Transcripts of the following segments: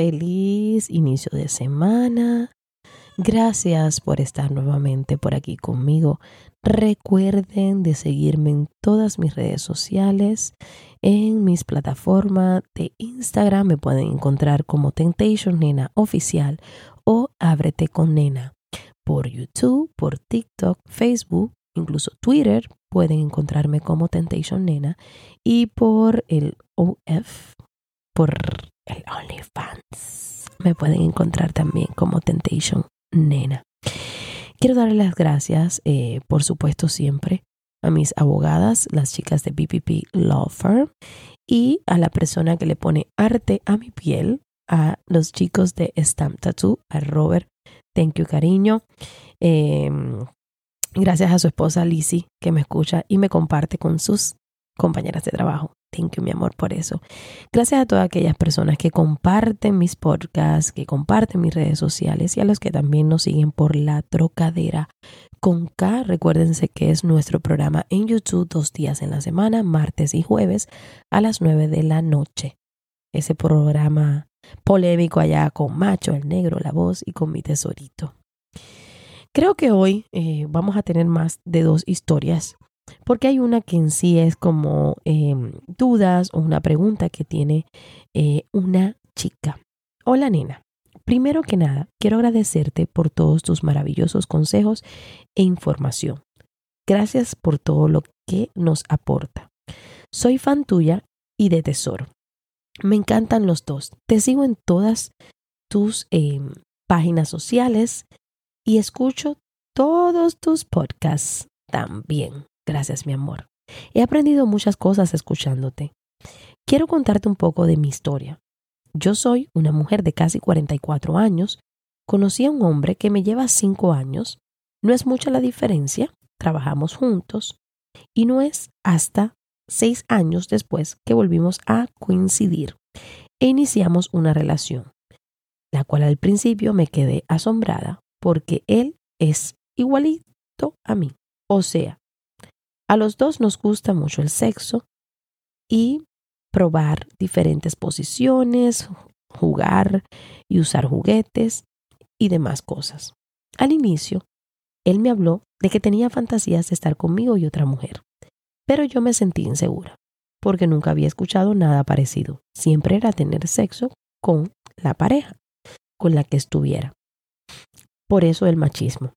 feliz inicio de semana. Gracias por estar nuevamente por aquí conmigo. Recuerden de seguirme en todas mis redes sociales, en mis plataformas de Instagram me pueden encontrar como Temptation Nena Oficial o Ábrete con Nena. Por YouTube, por TikTok, Facebook, incluso Twitter pueden encontrarme como Temptation Nena y por el OF por el OnlyFans. Me pueden encontrar también como Temptation Nena. Quiero darle las gracias, eh, por supuesto, siempre a mis abogadas, las chicas de BPP Law Firm, y a la persona que le pone arte a mi piel, a los chicos de Stamp Tattoo, a Robert. Thank you, cariño. Em, gracias a su esposa Lizzie, que me escucha y me comparte con sus compañeras de trabajo. Thank you, mi amor, por eso. Gracias a todas aquellas personas que comparten mis podcasts, que comparten mis redes sociales y a los que también nos siguen por la trocadera con K. Recuérdense que es nuestro programa en YouTube dos días en la semana, martes y jueves a las nueve de la noche. Ese programa polémico allá con Macho, el negro, la voz y con mi tesorito. Creo que hoy eh, vamos a tener más de dos historias porque hay una que en sí es como em, dudas o una pregunta que tiene eh, una chica. Hola nena, primero que nada, quiero agradecerte por todos tus maravillosos consejos e información. Gracias por todo lo que nos aporta. Soy fan tuya y de Tesoro. Me encantan los dos. Te sigo en todas tus em, páginas sociales y escucho todos tus podcasts también. Gracias, mi amor. He aprendido muchas cosas escuchándote. Quiero contarte un poco de mi historia. Yo soy una mujer de casi 44 años. Conocí a un hombre que me lleva 5 años. No es mucha la diferencia. Trabajamos juntos. Y no es hasta 6 años después que volvimos a coincidir e iniciamos una relación, la cual al principio me quedé asombrada porque él es igualito a mí. O sea, a los dos nos gusta mucho el sexo y probar diferentes posiciones, jugar y usar juguetes y demás cosas. Al inicio, él me habló de que tenía fantasías de estar conmigo y otra mujer, pero yo me sentí insegura, porque nunca había escuchado nada parecido. Siempre era tener sexo con la pareja con la que estuviera. Por eso el machismo.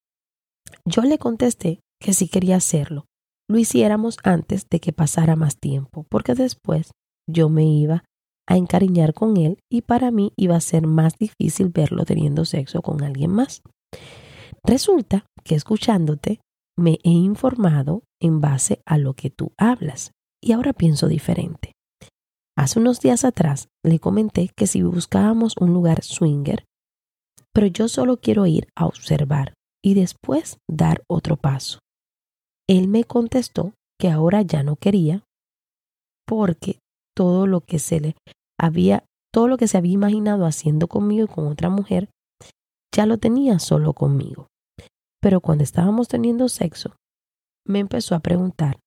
Yo le contesté que sí quería hacerlo, lo hiciéramos antes de que pasara más tiempo, porque después yo me iba a encariñar con él y para mí iba a ser más difícil verlo teniendo sexo con alguien más. Resulta que escuchándote me he informado en base a lo que tú hablas y ahora pienso diferente. Hace unos días atrás le comenté que si buscábamos un lugar swinger, pero yo solo quiero ir a observar y después dar otro paso. Él me contestó que ahora ya no quería porque todo lo que se le había, todo lo que se había imaginado haciendo conmigo y con otra mujer, ya lo tenía solo conmigo. Pero cuando estábamos teniendo sexo, me empezó a preguntar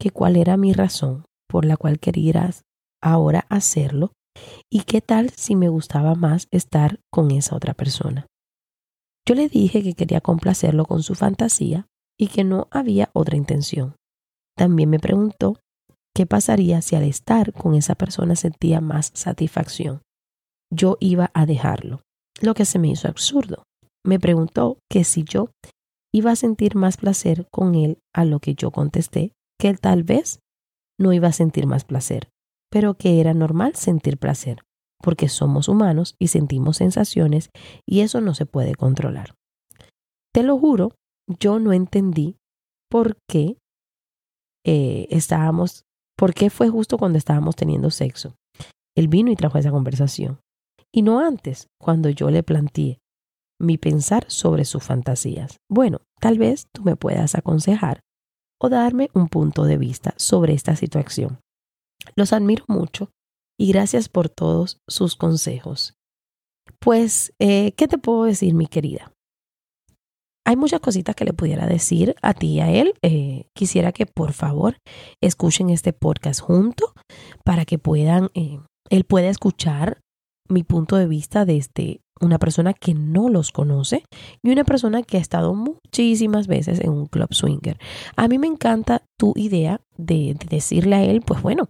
que cuál era mi razón por la cual quería ahora hacerlo y qué tal si me gustaba más estar con esa otra persona. Yo le dije que quería complacerlo con su fantasía y que no había otra intención. También me preguntó qué pasaría si al estar con esa persona sentía más satisfacción. Yo iba a dejarlo, lo que se me hizo absurdo. Me preguntó que si yo iba a sentir más placer con él, a lo que yo contesté que él tal vez no iba a sentir más placer, pero que era normal sentir placer, porque somos humanos y sentimos sensaciones y eso no se puede controlar. Te lo juro yo no entendí por qué eh, estábamos ¿Por qué fue justo cuando estábamos teniendo sexo? Él vino y trajo esa conversación. Y no antes, cuando yo le planteé mi pensar sobre sus fantasías. Bueno, tal vez tú me puedas aconsejar o darme un punto de vista sobre esta situación. Los admiro mucho y gracias por todos sus consejos. Pues, eh, ¿qué te puedo decir, mi querida? Hay muchas cositas que le pudiera decir a ti y a él. Eh, quisiera que por favor escuchen este podcast junto para que puedan, eh, él pueda escuchar mi punto de vista desde una persona que no los conoce y una persona que ha estado muchísimas veces en un club swinger. A mí me encanta tu idea de, decirle a él, pues bueno,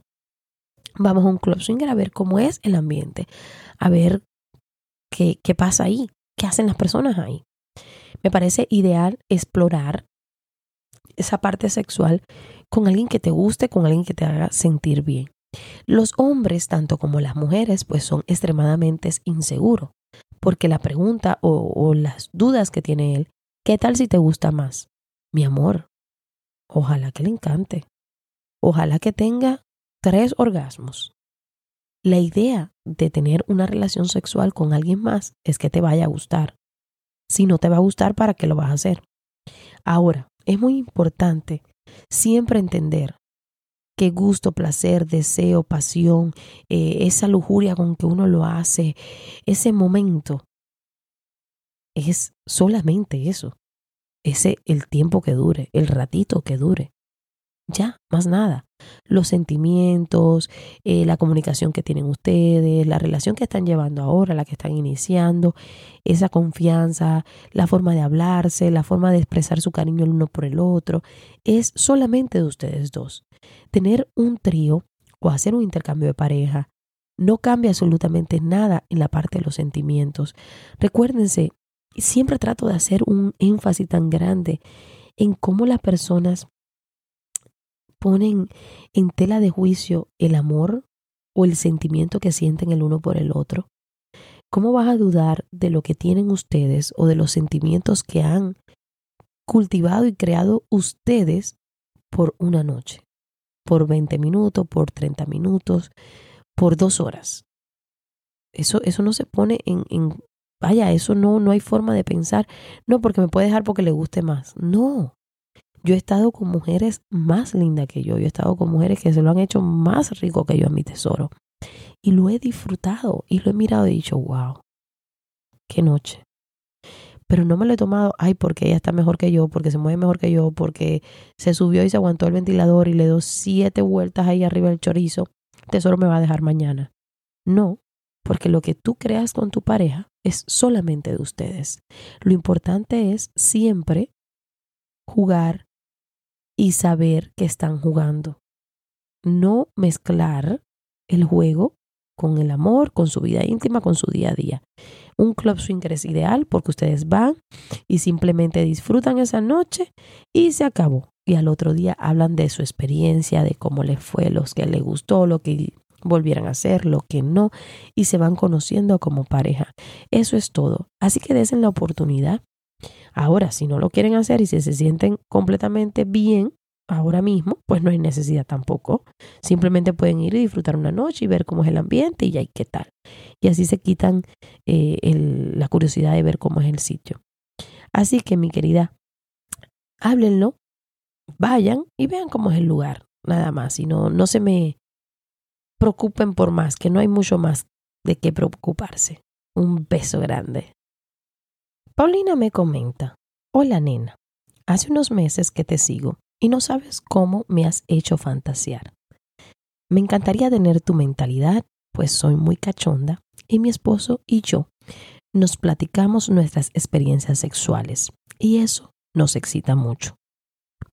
vamos a un club swinger a ver cómo es el ambiente, a ver qué, qué pasa ahí, qué hacen las personas ahí. Me parece ideal explorar esa parte sexual con alguien que te guste, con alguien que te haga sentir bien. Los hombres, tanto como las mujeres, pues son extremadamente inseguros, porque la pregunta o, o las dudas que tiene él, ¿qué tal si te gusta más? Mi amor, ojalá que le encante, ojalá que tenga tres orgasmos. La idea de tener una relación sexual con alguien más es que te vaya a gustar. Si no te va a gustar, ¿para qué lo vas a hacer? Ahora, es muy importante siempre entender qué gusto, placer, deseo, pasión, eh, esa lujuria con que uno lo hace, ese momento, es solamente eso. Ese el tiempo que dure, el ratito que dure. Ya, más nada. Los sentimientos, eh, la comunicación que tienen ustedes, la relación que están llevando ahora, la que están iniciando, esa confianza, la forma de hablarse, la forma de expresar su cariño el uno por el otro, es solamente de ustedes dos. Tener un trío o hacer un intercambio de pareja no cambia absolutamente nada en la parte de los sentimientos. Recuérdense, siempre trato de hacer un énfasis tan grande en cómo las personas ponen en tela de juicio el amor o el sentimiento que sienten el uno por el otro? ¿Cómo vas a dudar de lo que tienen ustedes o de los sentimientos que han cultivado y creado ustedes por una noche? Por 20 minutos, por 30 minutos, por dos horas. Eso, eso no se pone en, en, vaya, eso no, no hay forma de pensar, no, porque me puede dejar porque le guste más. No, yo he estado con mujeres más lindas que yo. Yo he estado con mujeres que se lo han hecho más rico que yo a mi tesoro. Y lo he disfrutado y lo he mirado y he dicho, wow, qué noche. Pero no me lo he tomado, ay, porque ella está mejor que yo, porque se mueve mejor que yo, porque se subió y se aguantó el ventilador y le dio siete vueltas ahí arriba del chorizo. Tesoro me va a dejar mañana. No, porque lo que tú creas con tu pareja es solamente de ustedes. Lo importante es siempre jugar y saber que están jugando. No mezclar el juego con el amor, con su vida íntima, con su día a día. Un club swinger es ideal porque ustedes van y simplemente disfrutan esa noche y se acabó. Y al otro día hablan de su experiencia, de cómo les fue, los que les gustó, lo que volvieran a hacer, lo que no, y se van conociendo como pareja. Eso es todo. Así que desen la oportunidad Ahora, si no lo quieren hacer y si se sienten completamente bien ahora mismo, pues no hay necesidad tampoco. Simplemente pueden ir y disfrutar una noche y ver cómo es el ambiente y ya qué tal. Y así se quitan eh, la curiosidad de ver cómo es el sitio. Así que, mi querida, háblenlo, vayan y vean cómo es el lugar, nada más. Y no, no se me preocupen por más, que no hay mucho más de qué preocuparse. Un beso grande. Paulina me comenta, hola nena, hace unos meses que te sigo y no sabes cómo me has hecho fantasear. Me encantaría tener tu mentalidad, pues soy muy cachonda y mi esposo y yo nos platicamos nuestras experiencias sexuales y eso nos excita mucho.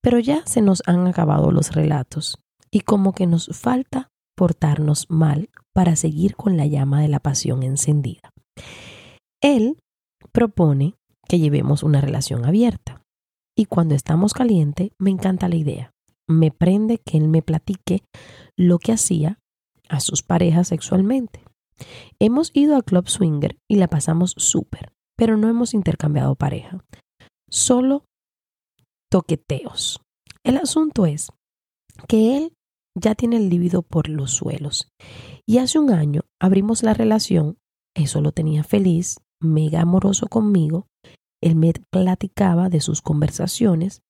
Pero ya se nos han acabado los relatos y como que nos falta portarnos mal para seguir con la llama de la pasión encendida. Él propone que llevemos una relación abierta. Y cuando estamos caliente, me encanta la idea. Me prende que él me platique lo que hacía a sus parejas sexualmente. Hemos ido a Club Swinger y la pasamos súper, pero no hemos intercambiado pareja. Solo toqueteos. El asunto es que él ya tiene el líbido por los suelos. Y hace un año abrimos la relación, eso lo tenía feliz, mega amoroso conmigo, él me platicaba de sus conversaciones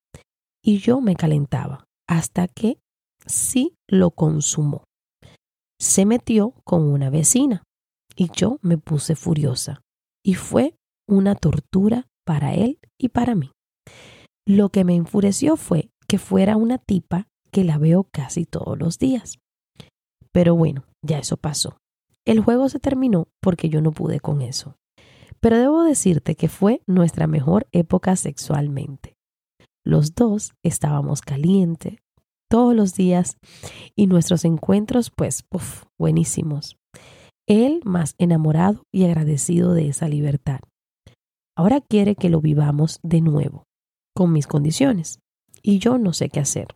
y yo me calentaba hasta que sí lo consumó. Se metió con una vecina y yo me puse furiosa y fue una tortura para él y para mí. Lo que me enfureció fue que fuera una tipa que la veo casi todos los días. Pero bueno, ya eso pasó. El juego se terminó porque yo no pude con eso. Pero debo decirte que fue nuestra mejor época sexualmente. Los dos estábamos calientes todos los días y nuestros encuentros, pues, buenísimos. Él más enamorado y agradecido de esa libertad. Ahora quiere que lo vivamos de nuevo, con mis condiciones, y yo no sé qué hacer.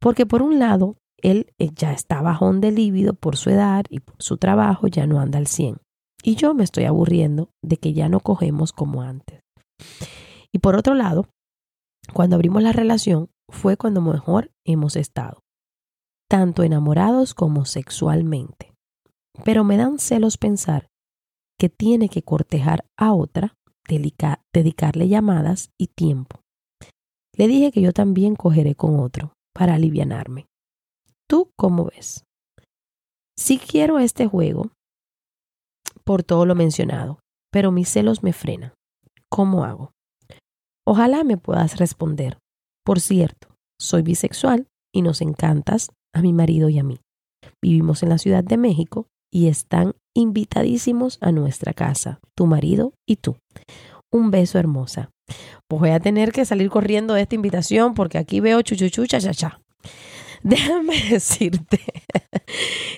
Porque por un lado, él eh, ya está bajón de líbido por su edad y por su trabajo ya no anda al 100. Y yo me estoy aburriendo de que ya no cogemos como antes. Y por otro lado, cuando abrimos la relación fue cuando mejor hemos estado, tanto enamorados como sexualmente. Pero me dan celos pensar que tiene que cortejar a otra, dedicarle llamadas y tiempo. Le dije que yo también cogeré con otro para alivianarme. ¿Tú cómo ves? Si quiero este juego, por todo lo mencionado, pero mis celos me frenan. ¿Cómo hago? Ojalá me puedas responder. Por cierto, soy bisexual y nos encantas a mi marido y a mí. Vivimos en la Ciudad de México y están invitadísimos a nuestra casa, tu marido y tú. Un beso hermosa. Pues voy a tener que salir corriendo de esta invitación porque aquí veo chuchuchu cha cha cha. Déjame decirte,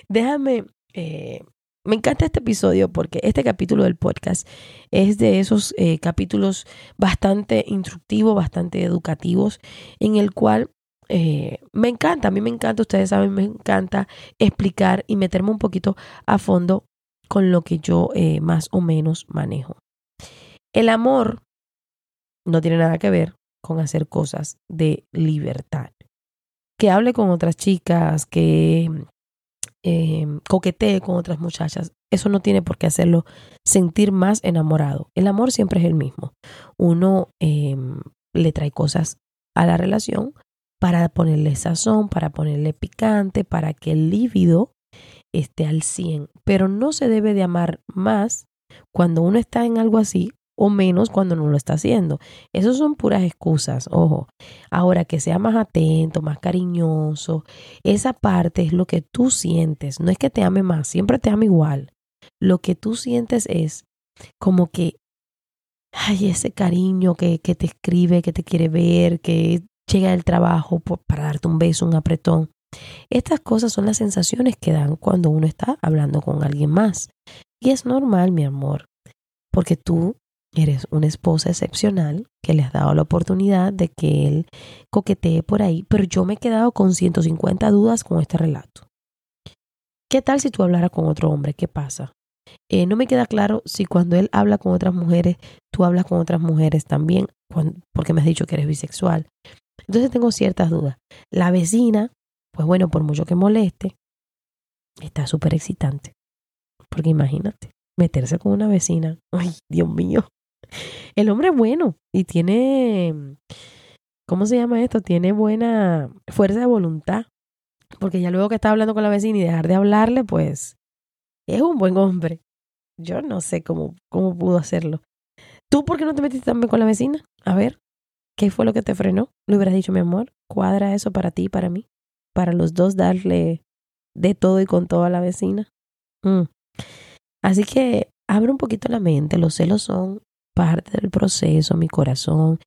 déjame eh, me encanta este episodio porque este capítulo del podcast es de esos eh, capítulos bastante instructivos, bastante educativos, en el cual eh, me encanta, a mí me encanta, ustedes saben, me encanta explicar y meterme un poquito a fondo con lo que yo eh, más o menos manejo. El amor no tiene nada que ver con hacer cosas de libertad. Que hable con otras chicas, que eh, coquetee con otras muchachas, eso no tiene por qué hacerlo sentir más enamorado. El amor siempre es el mismo. Uno em, le trae cosas a la relación para ponerle sazón, para ponerle picante, para que el líbido esté al 100. Pero no se debe de amar más cuando uno está en algo así o menos cuando no lo está haciendo. Esas son puras excusas, ojo. Ahora que sea más atento, más cariñoso, esa parte es lo que tú sientes. No es que te ame más, siempre te ama igual. Lo que tú sientes es como que, ay, ese cariño que, que te escribe, que te quiere ver, que llega del trabajo para darte un beso, un apretón. Estas cosas son las sensaciones que dan cuando uno está hablando con alguien más. Y es normal, mi amor, porque tú Eres una esposa excepcional que le has dado la oportunidad de que él coquetee por ahí, pero yo me he quedado con 150 dudas con este relato. ¿Qué tal si tú hablaras con otro hombre? ¿Qué pasa? Eh, no me queda claro si cuando él habla con otras mujeres, tú hablas con otras mujeres también, porque me has dicho que eres bisexual. Entonces tengo ciertas dudas. La vecina, pues bueno, por mucho que moleste, está súper excitante. Porque imagínate, meterse con una vecina. Ay, Dios mío. El hombre es bueno y tiene, ¿cómo se llama esto? Tiene buena fuerza de voluntad. Porque ya luego que está hablando con la vecina y dejar de hablarle, pues es un buen hombre. Yo no sé cómo, cómo pudo hacerlo. ¿Tú por qué no te metiste también con la vecina? A ver, ¿qué fue lo que te frenó? Le hubieras dicho, mi amor, cuadra eso para ti y para mí. Para los dos darle de todo y con todo a la vecina. Mm. Así que abre un poquito la mente. Los celos son parte del proceso, mi corazón.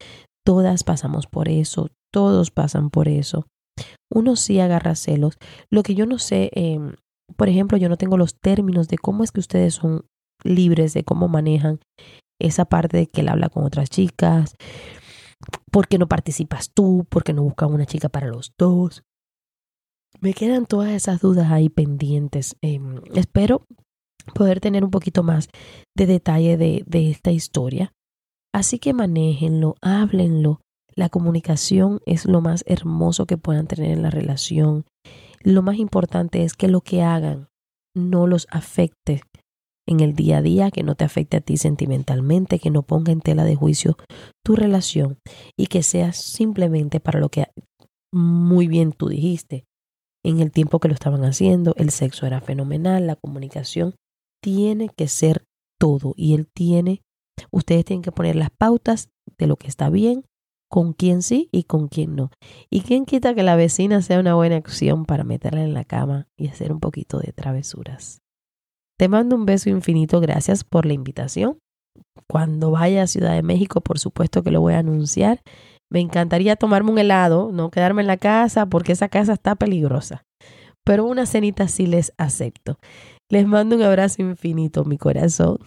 Todas pasamos por eso, todos pasan por eso. Uno sí agarra celos. Lo que yo no sé, em, por ejemplo, yo no tengo los términos de cómo es que ustedes son libres, de cómo manejan esa parte de que él habla con otras chicas. ¿Por qué no participas tú? ¿Por qué no buscan una chica para los dos? Me quedan todas esas dudas ahí pendientes. Em, espero poder tener un poquito más de detalle de, de esta historia. Así que manéjenlo, háblenlo. La comunicación es lo más hermoso que puedan tener en la relación. Lo más importante es que lo que hagan no los afecte en el día a día, que no te afecte a ti sentimentalmente, que no ponga en tela de juicio tu relación y que sea simplemente para lo que muy bien tú dijiste. En el tiempo que lo estaban haciendo, el sexo era fenomenal, la comunicación tiene que ser todo y él tiene, ustedes tienen que poner las pautas de lo que está bien, con quién sí y con quién no. Y quién quita que la vecina sea una buena opción para meterla en la cama y hacer un poquito de travesuras. Te mando un beso infinito, gracias por la invitación. Cuando vaya a Ciudad de México, por supuesto que lo voy a anunciar. Me encantaría tomarme un helado, no quedarme en la casa porque esa casa está peligrosa. Pero una cenita sí les acepto. Les mando un abrazo infinito, mi corazón.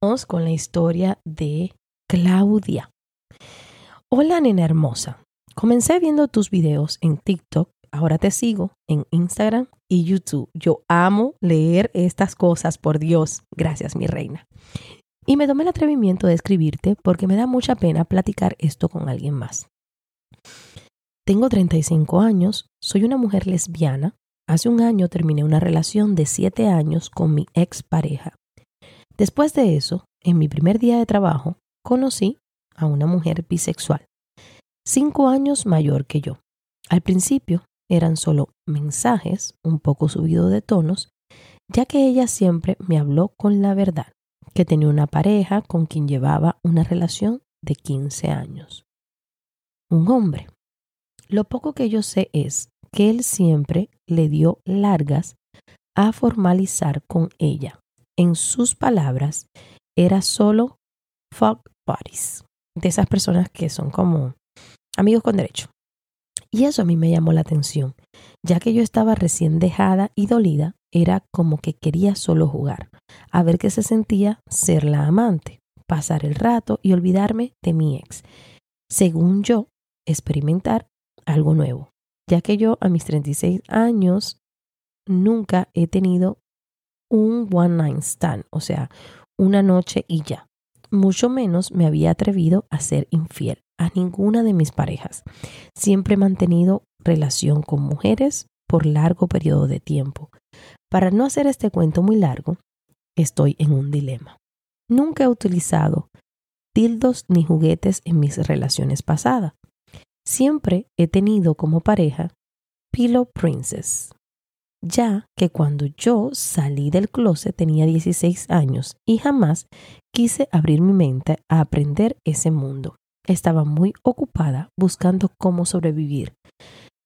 Vamos con la historia de Claudia. Hola, nena hermosa. Comencé viendo tus videos en TikTok ahora te sigo en Instagram y YouTube. Yo amo leer estas cosas, por Dios. Gracias, mi reina. Y me tomé el atrevimiento de escribirte porque me da mucha pena platicar esto con alguien más. Tengo 35 años, soy una mujer lesbiana. Hace un año terminé una relación de 7 años con mi ex pareja. Después de eso, en mi primer día de trabajo, conocí a una mujer bisexual, 5 años mayor que yo. Al principio eran solo mensajes un poco subidos de tonos, ya que ella siempre me habló con la verdad, que tenía una pareja con quien llevaba una relación de 15 años. Un hombre. Lo poco que yo sé es que él siempre le dio largas a formalizar con ella. En sus palabras, era solo fuck buddies, de esas personas que son como amigos con derecho. Y eso a mí me llamó la atención, ya que yo estaba recién dejada y dolida, era como que quería solo jugar, a ver qué se sentía ser la amante, pasar el rato y olvidarme de mi ex. Según yo, experimentar algo nuevo, ya que yo a mis 36 años nunca he tenido un one night stand, o sea, una noche y ya. Mucho menos me había atrevido a ser infiel a ninguna de mis parejas. Siempre he mantenido relación con mujeres por largo periodo de tiempo. Para no hacer este cuento muy largo, estoy en un dilema. Nunca he utilizado tildos ni juguetes en mis relaciones pasadas. Siempre he tenido como pareja Pillow Princess, ya que cuando yo salí del closet tenía 16 años y jamás quise abrir mi mente a aprender ese mundo estaba muy ocupada buscando cómo sobrevivir,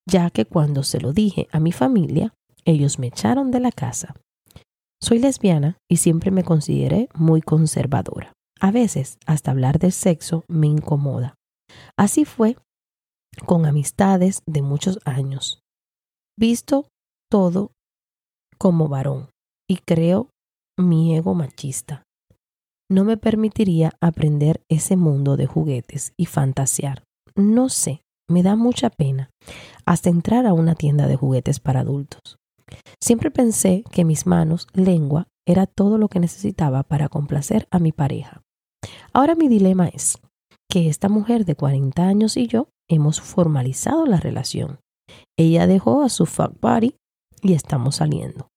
ya que cuando se lo dije a mi familia, ellos me echaron de la casa. Soy lesbiana y siempre me consideré muy conservadora. A veces hasta hablar del sexo me incomoda. Así fue con amistades de muchos años. Visto todo como varón y creo mi ego machista no me permitiría aprender ese mundo de juguetes y fantasear. No sé, me da mucha pena hasta entrar a una tienda de juguetes para adultos. Siempre pensé que mis manos, lengua, era todo lo que necesitaba para complacer a mi pareja. Ahora mi dilema es que esta mujer de 40 años y yo hemos formalizado la relación. Ella dejó a su fuck buddy y estamos saliendo.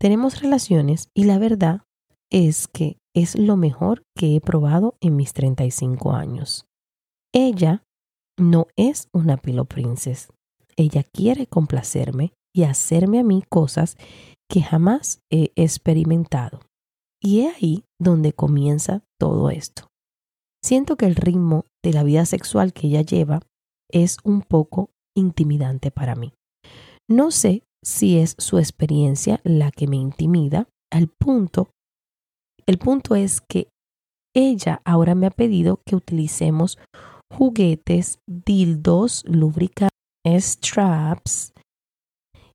Tenemos relaciones y la verdad es que es lo mejor que he probado en mis 35 años. Ella no es una pilo princess. Ella quiere complacerme y hacerme a mí cosas que jamás he experimentado. Y es ahí donde comienza todo esto. Siento que el ritmo de la vida sexual que ella lleva es un poco intimidante para mí. No sé si es su experiencia la que me intimida al punto el punto es que ella ahora me ha pedido que utilicemos juguetes, dildos, lubricantes, straps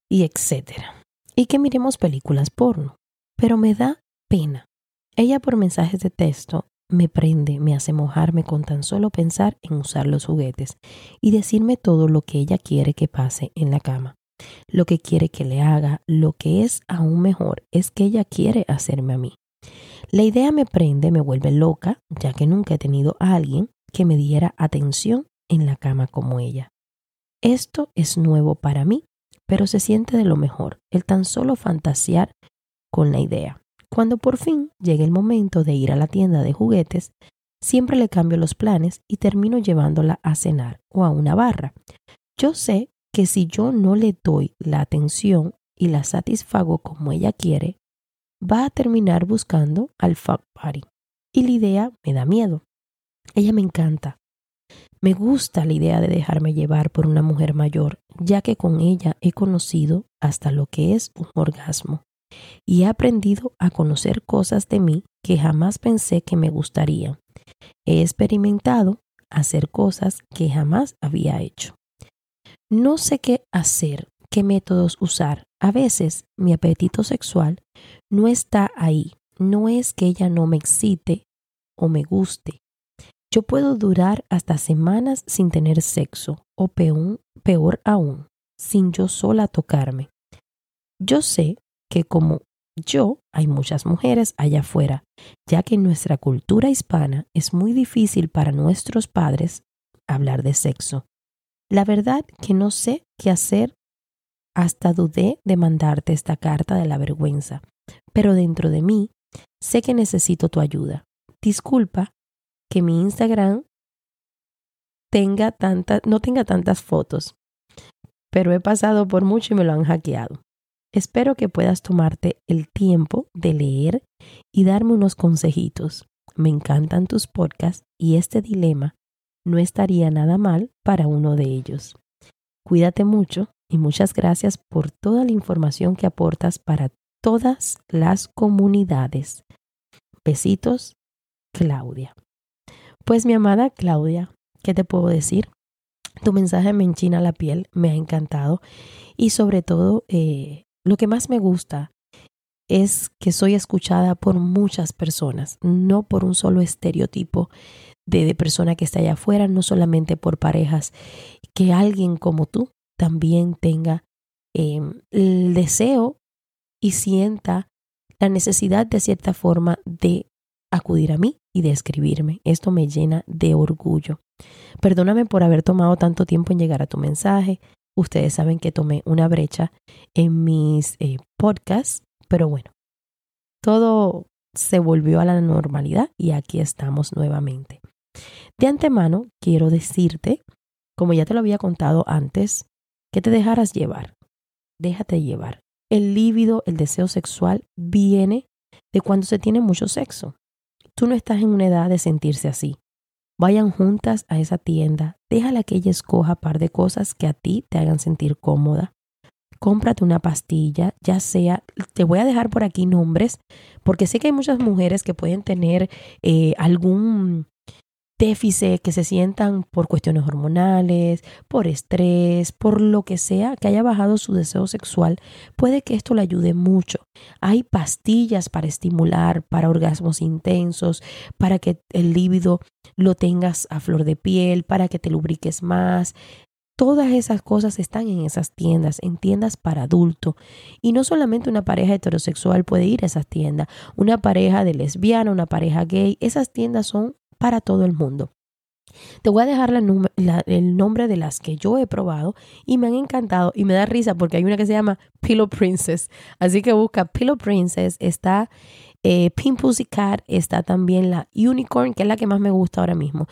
y etcétera. Y que miremos películas porno. Pero me da pena. Ella por mensajes de texto me prende, me hace mojarme con tan solo pensar en usar los juguetes y decirme todo lo que ella quiere que pase en la cama, lo que quiere que le haga, lo que es aún mejor es que ella quiere hacerme a mí. La idea me prende, me vuelve loca, ya que nunca he tenido a alguien que me diera atención en la cama como ella. Esto es nuevo para mí, pero se siente de lo mejor, el tan solo fantasear con la idea. Cuando por fin llegue el momento de ir a la tienda de juguetes, siempre le cambio los planes y termino llevándola a cenar o a una barra. Yo sé que si yo no le doy la atención y la satisfago como ella quiere, va a terminar buscando al fuck party. Y la idea me da miedo. Ella me encanta. Me gusta la idea de dejarme llevar por una mujer mayor, ya que con ella he conocido hasta lo que es un orgasmo y he aprendido a conocer cosas de mí que jamás pensé que me gustarían. He experimentado hacer cosas que jamás había hecho. No sé qué hacer, qué métodos usar. A veces mi apetito sexual no está ahí. No es que ella no me excite o me guste. Yo puedo durar hasta semanas sin tener sexo o peor, peor aún, sin yo sola tocarme. Yo sé que como yo, hay muchas mujeres allá afuera, ya que en nuestra cultura hispana es muy difícil para nuestros padres hablar de sexo. La verdad que no sé qué hacer. Hasta dudé de mandarte esta carta de la vergüenza, pero dentro de mí sé que necesito tu ayuda. Disculpa que mi Instagram tenga no tenga tantas fotos, pero he pasado por mucho y me lo han hackeado. Espero que puedas tomarte el tiempo de leer y darme unos consejitos. Me encantan tus podcasts y este dilema no estaría nada mal para uno de ellos. Cuídate mucho y muchas gracias por toda la información que aportas para todas las comunidades. Besitos, Claudia. Pues mi amada Claudia, ¿qué te puedo decir? Tu mensaje me enchina la piel, me ha encantado y sobre todo eh, lo que más me gusta es que soy escuchada por muchas personas, no por un solo estereotipo de, persona que está allá afuera, no solamente por parejas, que alguien como tú también tenga em, el deseo y sienta la necesidad de cierta forma de acudir a mí y de escribirme. Esto me llena de orgullo. Perdóname por haber tomado tanto tiempo en llegar a tu mensaje. Ustedes saben que tomé una brecha en mis eh, podcasts, pero bueno, todo se volvió a la normalidad y aquí estamos nuevamente. De antemano, quiero decirte, como ya te lo había contado antes, que te dejaras llevar. Déjate llevar. El líbido, el deseo sexual viene de cuando se tiene mucho sexo. Tú no estás en una edad de sentirse así. Vayan juntas a esa tienda, déjala que ella escoja par de cosas que a ti te hagan sentir cómoda. Cómprate una pastilla, ya sea, te voy a dejar por aquí nombres, porque sé que hay muchas mujeres que pueden tener eh, algún déficit, que se sientan por cuestiones hormonales, por estrés, por lo que sea, que haya bajado su deseo sexual, puede que esto le ayude mucho. Hay pastillas para estimular, para orgasmos intensos, para que el líbido lo tengas a flor de piel, para que te lubriques más. Todas esas cosas están en esas tiendas, en tiendas para adulto. Y no solamente una pareja heterosexual puede ir a esas tiendas, una pareja de lesbiana, una pareja gay, esas tiendas son para todo el mundo. Te voy a dejar el nombre de las que yo he probado y me han encantado y me da risa porque hay una que se llama Pillow Princess. Así que busca Pillow Princess. Está eh, Pink Cat, está también la Unicorn, que es la que más me gusta ahora mismo.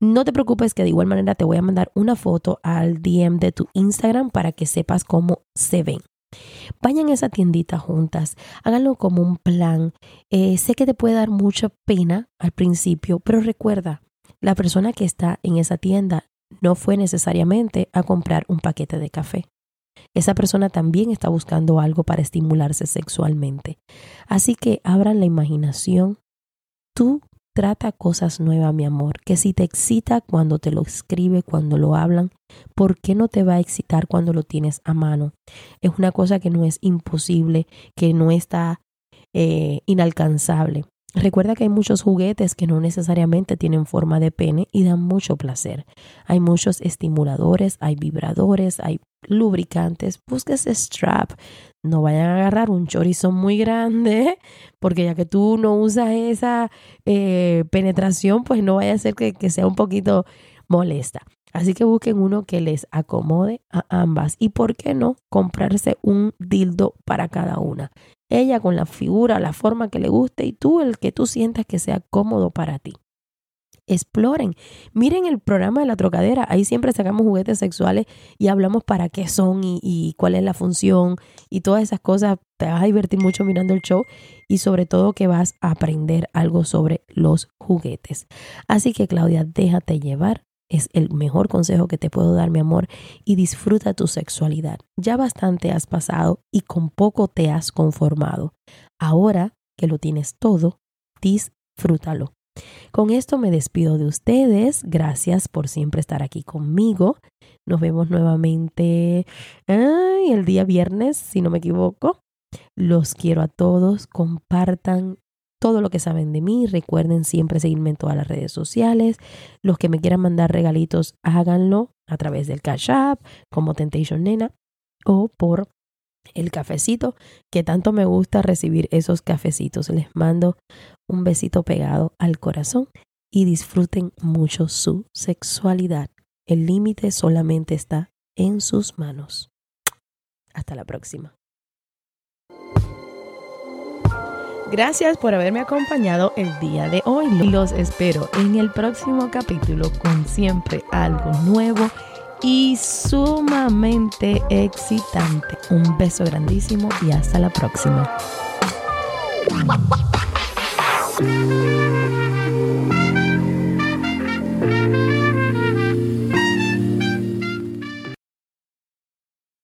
No te preocupes que de igual manera te voy a mandar una foto al DM de tu Instagram para que sepas cómo se ven. Vayan a esa tiendita juntas, háganlo como un plan. Eh, sé que te puede dar mucha pena al principio, pero recuerda, la persona que está en esa tienda no fue necesariamente a comprar un paquete de café. Esa persona también está buscando algo para estimularse sexualmente. Así que abran la imaginación. Tú Trata cosas nuevas, mi amor, que si te excita cuando te lo escribe, cuando lo hablan, ¿por qué no te va a excitar cuando lo tienes a mano? Es una cosa que no es imposible, que no está eh, inalcanzable. Recuerda que hay muchos juguetes que no necesariamente tienen forma de pene y dan mucho placer. Hay muchos estimuladores, hay vibradores, hay lubricantes. Búsquese strap. No vayan a agarrar un chorizo muy grande, porque ya que tú no usas esa eh, penetración, pues no vaya a ser que, que sea un poquito molesta. Así que busquen uno que les acomode a ambas. Y por qué no comprarse un dildo para cada una. Ella con la figura, la forma que le guste y tú el que tú sientas que sea cómodo para ti exploren. Miren el programa de la trocadera, ahí siempre sacamos juguetes sexuales y hablamos para qué son y, cuál es la función y todas esas cosas. Te vas a divertir mucho mirando el show y sobre todo que vas a aprender algo sobre los juguetes. Así que Claudia, déjate llevar. Es el mejor consejo que te puedo dar, mi amor, y disfruta tu sexualidad. Ya bastante has pasado y con poco te has conformado. Ahora que lo tienes todo, disfrútalo. Con esto me despido de ustedes. Gracias por siempre estar aquí conmigo. Nos vemos nuevamente el día viernes, si no me equivoco. Los quiero a todos. Compartan todo lo que saben de mí. Recuerden siempre seguirme en todas las redes sociales. Los que me quieran mandar regalitos, háganlo a través del Cash App, como Temptation Nena, o por el cafecito, que tanto me gusta recibir esos cafecitos. Les mando un besito pegado al corazón y disfruten mucho su sexualidad. El límite solamente está en sus manos. Hasta la próxima. Gracias por haberme acompañado el día de hoy. Los espero en el próximo capítulo con siempre algo nuevo y sumamente excitante. Un beso grandísimo y hasta la próxima. Thank you.